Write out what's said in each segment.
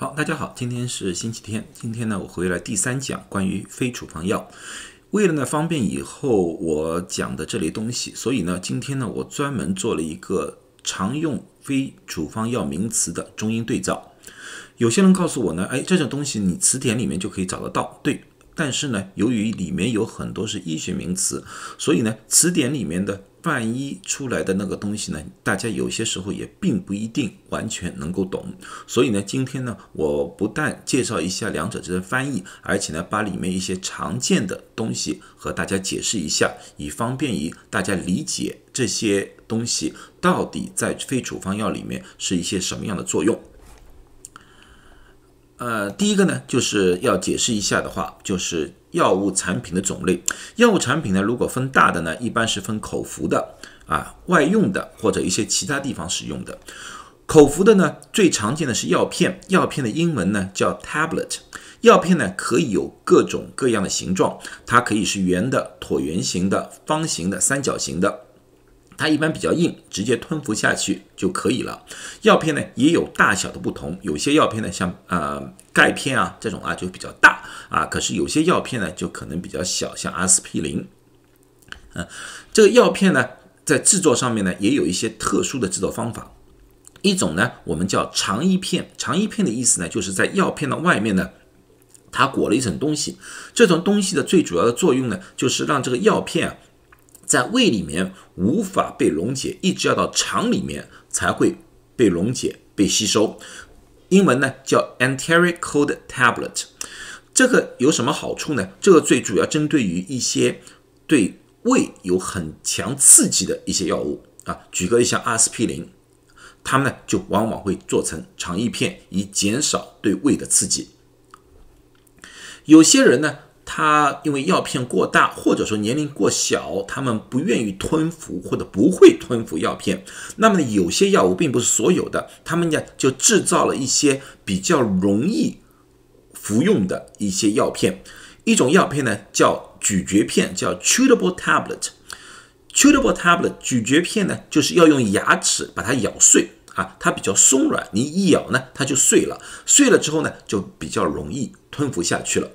好，大家好，今天是星期天。今天呢，我回来第三讲关于非处方药。为了呢方便以后我讲的这类东西，所以呢，今天呢，我专门做了一个常用非处方药名词的中英对照。有些人告诉我呢，哎，这种东西你词典里面就可以找得到，对。但是呢，由于里面有很多是医学名词，所以呢，词典里面的万一出来的那个东西呢，大家有些时候也并不一定完全能够懂。所以呢，今天呢，我不但介绍一下两者之间的翻译，而且呢，把里面一些常见的东西和大家解释一下，以方便于大家理解这些东西到底在非处方药里面是一些什么样的作用。呃，第一个呢，就是要解释一下的话，就是药物产品的种类。药物产品呢，如果分大的呢，一般是分口服的啊、外用的或者一些其他地方使用的。口服的呢，最常见的是药片，药片的英文呢叫 tablet。药片呢可以有各种各样的形状，它可以是圆的、椭圆形的、方形的、三角形的。它一般比较硬，直接吞服下去就可以了。药片呢也有大小的不同，有些药片呢像呃钙片啊这种啊就比较大啊，可是有些药片呢就可能比较小，像阿司匹林。嗯，这个药片呢在制作上面呢也有一些特殊的制作方法。一种呢我们叫肠衣片，肠衣片的意思呢就是在药片的外面呢。它裹了一层东西，这种东西的最主要的作用呢，就是让这个药片。在胃里面无法被溶解，一直要到肠里面才会被溶解、被吸收。英文呢叫 enteric cold tablet。这个有什么好处呢？这个最主要针对于一些对胃有很强刺激的一些药物啊。举个例，像阿司匹林，他们呢就往往会做成肠衣片，以减少对胃的刺激。有些人呢。他因为药片过大，或者说年龄过小，他们不愿意吞服或者不会吞服药片。那么呢，有些药物并不是所有的，他们呢就制造了一些比较容易服用的一些药片。一种药片呢叫咀嚼片，叫 chewable tablet。chewable tablet 咀嚼片呢就是要用牙齿把它咬碎啊，它比较松软，你一咬呢它就碎了，碎了之后呢就比较容易吞服下去了。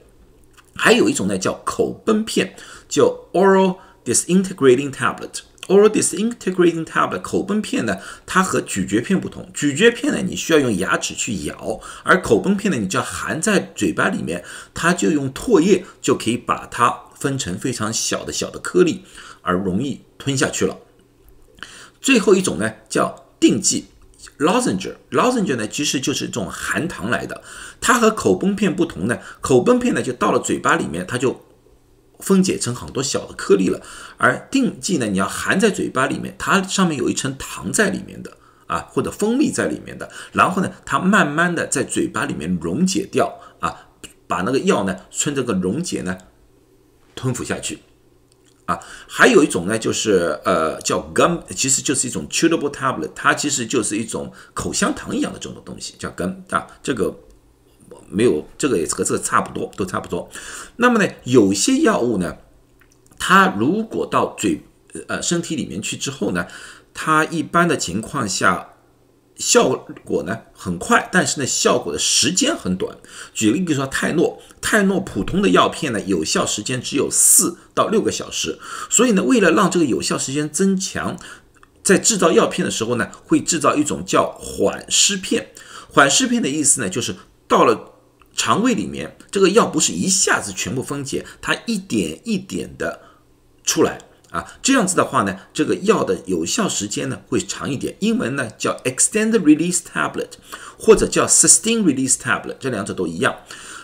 还有一种呢，叫口崩片，叫 oral disintegrating tablet。oral disintegrating tablet 口崩片呢，它和咀嚼片不同。咀嚼片呢，你需要用牙齿去咬，而口崩片呢，你只要含在嘴巴里面，它就用唾液就可以把它分成非常小的小的颗粒，而容易吞下去了。最后一种呢，叫定剂。Lozenge，lozenge 呢，其实就是这种含糖来的。它和口崩片不同呢，口崩片呢就到了嘴巴里面，它就分解成很多小的颗粒了。而定剂呢，你要含在嘴巴里面，它上面有一层糖在里面的啊，或者蜂蜜在里面的。然后呢，它慢慢的在嘴巴里面溶解掉啊，把那个药呢，顺这个溶解呢，吞服下去。啊，还有一种呢，就是呃叫 gum，其实就是一种 chewable tablet，它其实就是一种口香糖一样的这种东西，叫 gum 啊。这个没有，这个也和这个差不多，都差不多。那么呢，有些药物呢，它如果到嘴呃身体里面去之后呢，它一般的情况下。效果呢很快，但是呢效果的时间很短。举例，比如说泰诺，泰诺普通的药片呢有效时间只有四到六个小时。所以呢，为了让这个有效时间增强，在制造药片的时候呢，会制造一种叫缓释片。缓释片的意思呢，就是到了肠胃里面，这个药不是一下子全部分解，它一点一点的出来。啊，这样子的话呢，这个药的有效时间呢会长一点。英文呢叫 extended release tablet，或者叫 sustained release tablet，这两者都一样。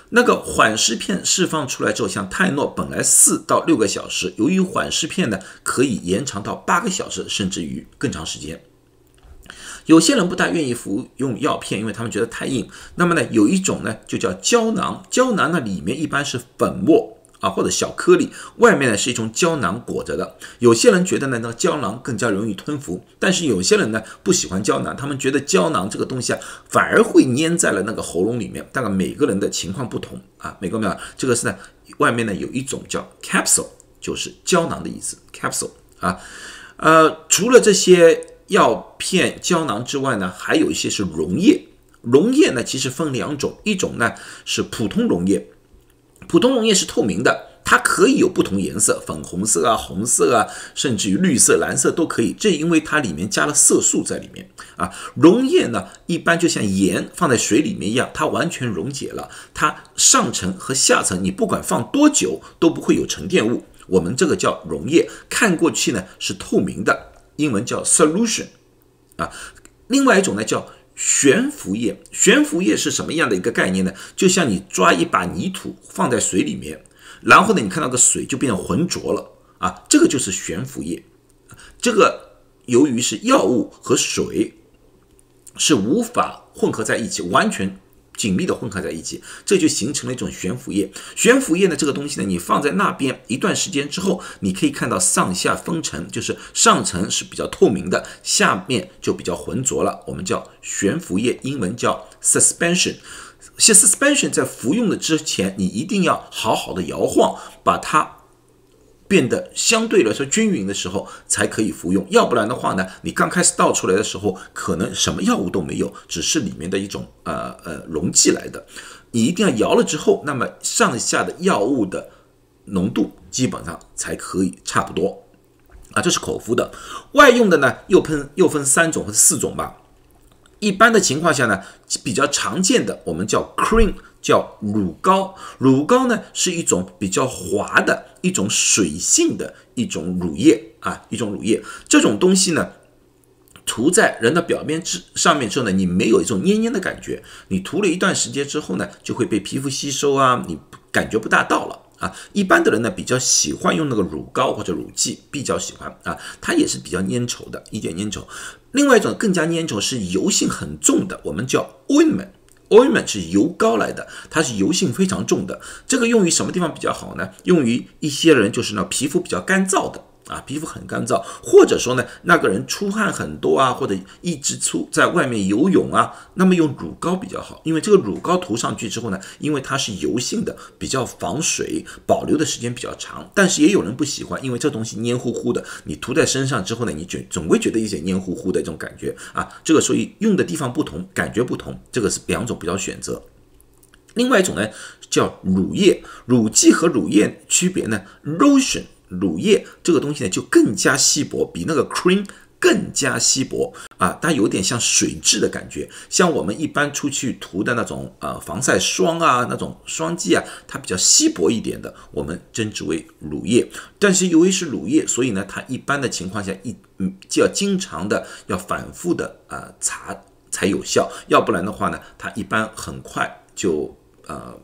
那个缓释片释放出来之后，像泰诺本来四到六个小时，由于缓释片呢可以延长到八个小时，甚至于更长时间。有些人不大愿意服用药片，因为他们觉得太硬。那么呢，有一种呢就叫胶囊，胶囊呢里面一般是粉末。啊，或者小颗粒，外面呢是一种胶囊裹着的。有些人觉得呢，那个胶囊更加容易吞服，但是有些人呢不喜欢胶囊，他们觉得胶囊这个东西啊，反而会粘在了那个喉咙里面。大概每个人的情况不同啊，每个没有这个是呢，外面呢有一种叫 capsule，就是胶囊的意思，capsule 啊。呃，除了这些药片胶囊之外呢，还有一些是溶液溶液呢，其实分两种，一种呢是普通溶液，普通溶液是透明的。它可以有不同颜色，粉红色啊、红色啊，甚至于绿色、蓝色都可以。这因为它里面加了色素在里面啊。溶液呢，一般就像盐放在水里面一样，它完全溶解了。它上层和下层，你不管放多久都不会有沉淀物。我们这个叫溶液，看过去呢是透明的，英文叫 solution 啊。另外一种呢叫悬浮液，悬浮液是什么样的一个概念呢？就像你抓一把泥土放在水里面。然后呢，你看到个水就变浑浊了啊，这个就是悬浮液。这个由于是药物和水是无法混合在一起，完全紧密的混合在一起，这就形成了一种悬浮液。悬浮液呢，这个东西呢，你放在那边一段时间之后，你可以看到上下分层，就是上层是比较透明的，下面就比较浑浊了。我们叫悬浮液，英文叫 suspension。suspension 在服用的之前，你一定要好好的摇晃，把它变得相对来说均匀的时候，才可以服用。要不然的话呢，你刚开始倒出来的时候，可能什么药物都没有，只是里面的一种呃呃溶剂来的。你一定要摇了之后，那么上下的药物的浓度基本上才可以差不多啊。这是口服的，外用的呢又喷又分三种或者四种吧。一般的情况下呢，比较常见的我们叫 cream，叫乳膏。乳膏呢是一种比较滑的一种水性的一种乳液啊，一种乳液。这种东西呢，涂在人的表面之上面之后呢，你没有一种黏黏的感觉。你涂了一段时间之后呢，就会被皮肤吸收啊，你感觉不大到了。啊，一般的人呢比较喜欢用那个乳膏或者乳剂，比较喜欢啊，它也是比较粘稠的，一点粘稠。另外一种更加粘稠是油性很重的，我们叫 ointment，ointment 是油膏来的，它是油性非常重的。这个用于什么地方比较好呢？用于一些人就是呢皮肤比较干燥的。啊，皮肤很干燥，或者说呢，那个人出汗很多啊，或者一直出在外面游泳啊，那么用乳膏比较好，因为这个乳膏涂上去之后呢，因为它是油性的，比较防水，保留的时间比较长。但是也有人不喜欢，因为这东西黏糊糊的，你涂在身上之后呢，你觉总会觉得一些黏糊糊的这种感觉啊。这个所以用的地方不同，感觉不同，这个是两种比较选择。另外一种呢叫乳液，乳剂和乳液区别呢，lotion。乳液这个东西呢，就更加稀薄，比那个 cream 更加稀薄啊，它有点像水质的感觉，像我们一般出去涂的那种呃防晒霜啊，那种霜剂啊，它比较稀薄一点的，我们称之为乳液。但是由于是乳液，所以呢，它一般的情况下一嗯就要经常的要反复的啊擦才有效，要不然的话呢，它一般很快就呃。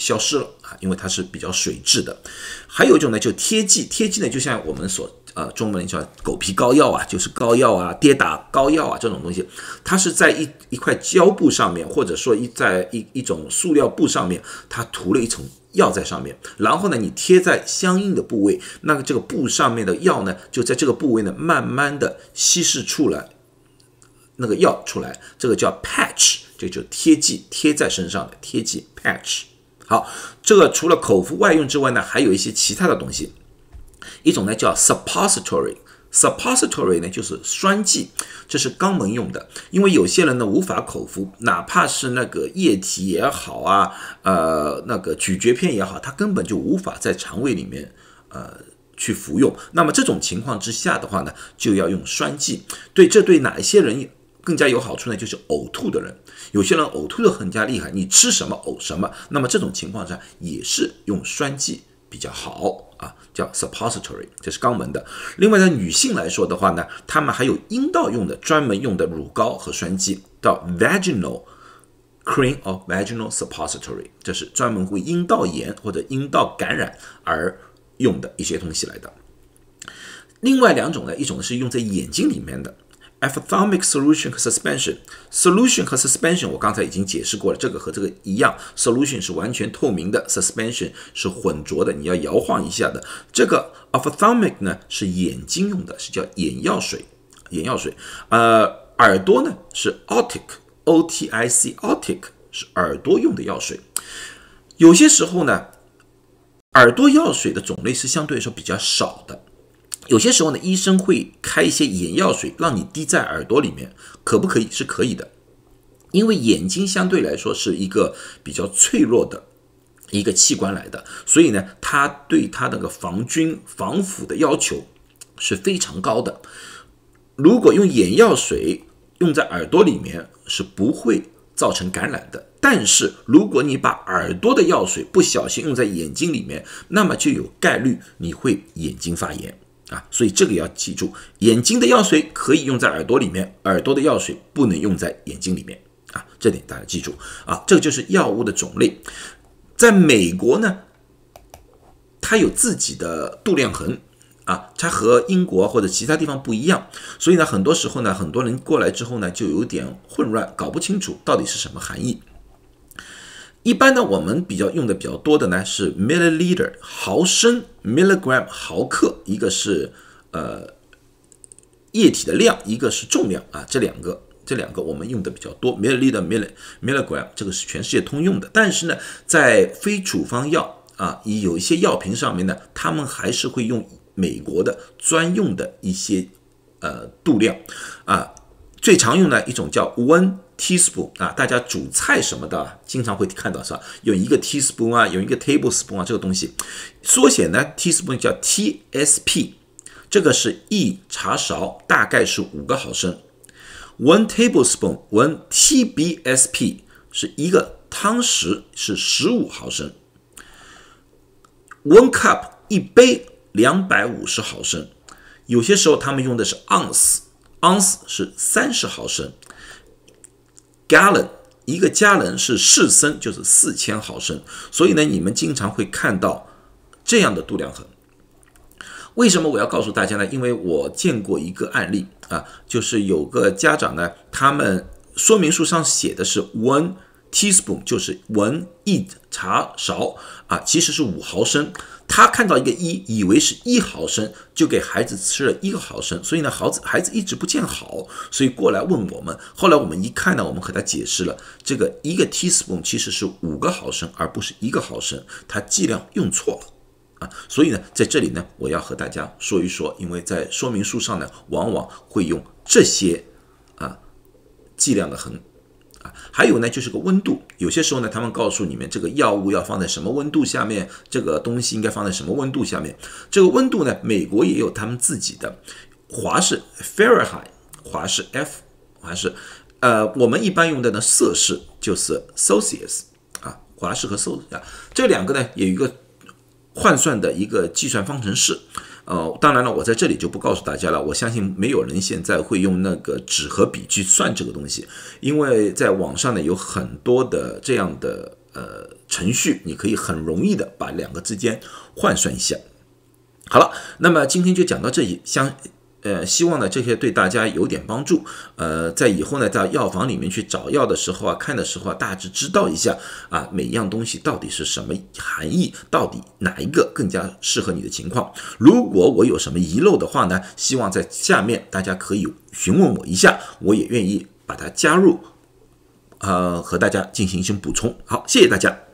消失了啊，因为它是比较水质的。还有一种呢，就贴剂，贴剂呢就像我们所呃中文叫狗皮膏药啊，就是膏药啊、跌打膏药啊这种东西，它是在一一块胶布上面，或者说一在一一种塑料布上面，它涂了一层药在上面，然后呢你贴在相应的部位，那个这个布上面的药呢就在这个部位呢慢慢的稀释出来那个药出来，这个叫 patch，这就贴剂贴在身上的贴剂 patch。好，这个除了口服外用之外呢，还有一些其他的东西。一种呢叫 suppository，suppository 呢就是栓剂，这是肛门用的。因为有些人呢无法口服，哪怕是那个液体也好啊，呃，那个咀嚼片也好，它根本就无法在肠胃里面呃去服用。那么这种情况之下的话呢，就要用栓剂。对，这对哪一些人？更加有好处呢，就是呕吐的人，有些人呕吐的很加厉害，你吃什么呕什么，那么这种情况下也是用栓剂比较好啊，叫 suppository，这是肛门的。另外呢，女性来说的话呢，她们还有阴道用的专门用的乳膏和栓剂，叫 vaginal cream or vaginal suppository，这是专门为阴道炎或者阴道感染而用的一些东西来的。另外两种呢，一种是用在眼睛里面的。Ophthalmic solution 和 suspension，solution 和 suspension 我刚才已经解释过了，这个和这个一样，solution 是完全透明的，suspension 是混浊的，你要摇晃一下的。这个 ophthalmic 呢是眼睛用的，是叫眼药水，眼药水。呃，耳朵呢是 otic，O-T-I-C，otic 是耳朵用的药水。有些时候呢，耳朵药水的种类是相对来说比较少的。有些时候呢，医生会开一些眼药水让你滴在耳朵里面，可不可以？是可以的。因为眼睛相对来说是一个比较脆弱的一个器官来的，所以呢，它对它那个防菌防腐的要求是非常高的。如果用眼药水用在耳朵里面是不会造成感染的，但是如果你把耳朵的药水不小心用在眼睛里面，那么就有概率你会眼睛发炎啊。所以这个要记住，眼睛的药水可以用在耳朵里面，耳朵的药水不能用在眼睛里面。啊，这点大家记住啊，这个就是药物的种类。在美国呢，它有自己的度量衡啊，它和英国或者其他地方不一样，所以呢，很多时候呢，很多人过来之后呢，就有点混乱，搞不清楚到底是什么含义。一般呢，我们比较用的比较多的呢是 milliliter 毫升，milligram 毫克，一个是呃液体的量，一个是重量啊，这两个。这两个我们用的比较多 milliliter、mill、milligram 这个是全世界通用的。但是呢，在非处方药啊，有一些药瓶上面呢，他们还是会用美国的专用的一些呃度量啊。最常用的一种叫 one teaspoon 啊，大家煮菜什么的经常会看到是吧？有一个 teaspoon 啊，有一个 tablespoon 啊，这个东西缩写呢，teaspoon 叫 TSP，这个是一茶勺，大概是五个毫升。One tablespoon, one TBSP 是一个汤匙，是十五毫升。One cup 一杯两百五十毫升。有些时候他们用的是 ounce，ounce 是三十毫升。Gallon 一个加仑是四升，就是四千毫升。所以呢，你们经常会看到这样的度量衡。为什么我要告诉大家呢？因为我见过一个案例啊，就是有个家长呢，他们说明书上写的是 one teaspoon，就是 one 一茶勺啊，其实是五毫升。他看到一个一，以为是一毫升，就给孩子吃了一个毫升，所以呢，孩子孩子一直不见好，所以过来问我们。后来我们一看呢，我们和他解释了，这个一个 teaspoon 其实是五个毫升，而不是一个毫升，他剂量用错了。啊，所以呢，在这里呢，我要和大家说一说，因为在说明书上呢，往往会用这些啊剂量的衡啊，还有呢，就是个温度，有些时候呢，他们告诉你们这个药物要放在什么温度下面，这个东西应该放在什么温度下面，这个温度呢，美国也有他们自己的，华氏 Fahrenheit，华氏 F，华氏，呃，我们一般用的呢，摄氏就是 Celsius 啊，华氏和摄氏啊，这两个呢，有一个。换算的一个计算方程式，呃，当然了，我在这里就不告诉大家了。我相信没有人现在会用那个纸和笔去算这个东西，因为在网上呢有很多的这样的呃程序，你可以很容易的把两个之间换算一下。好了，那么今天就讲到这里，相。呃，希望呢这些对大家有点帮助。呃，在以后呢，在药房里面去找药的时候啊，看的时候啊，大致知道一下啊，每一样东西到底是什么含义，到底哪一个更加适合你的情况。如果我有什么遗漏的话呢，希望在下面大家可以询问我一下，我也愿意把它加入，呃，和大家进行一些补充。好，谢谢大家。